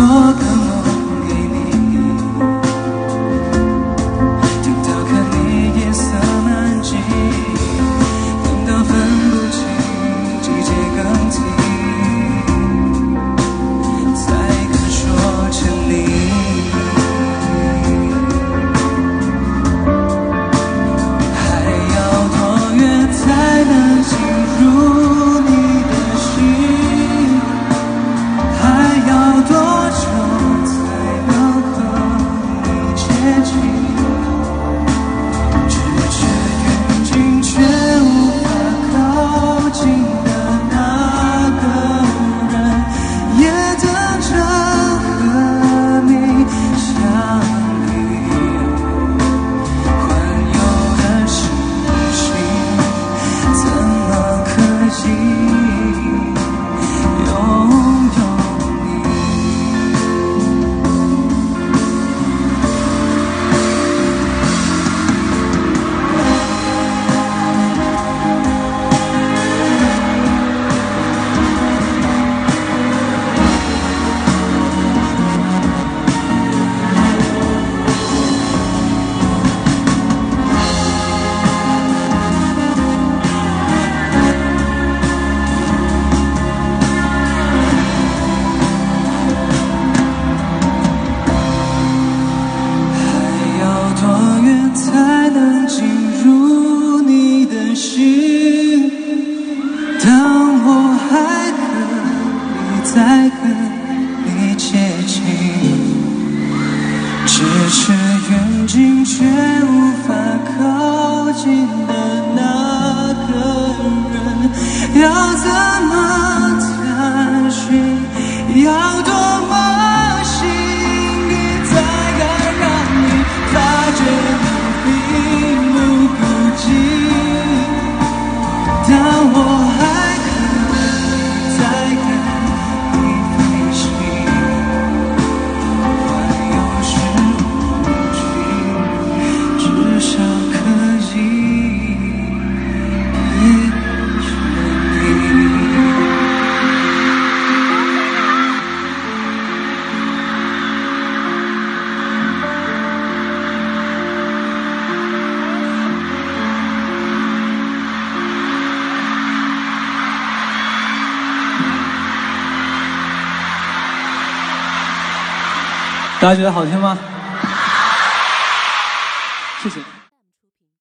我的是远近却无法靠近的。大家觉得好听吗？谢谢。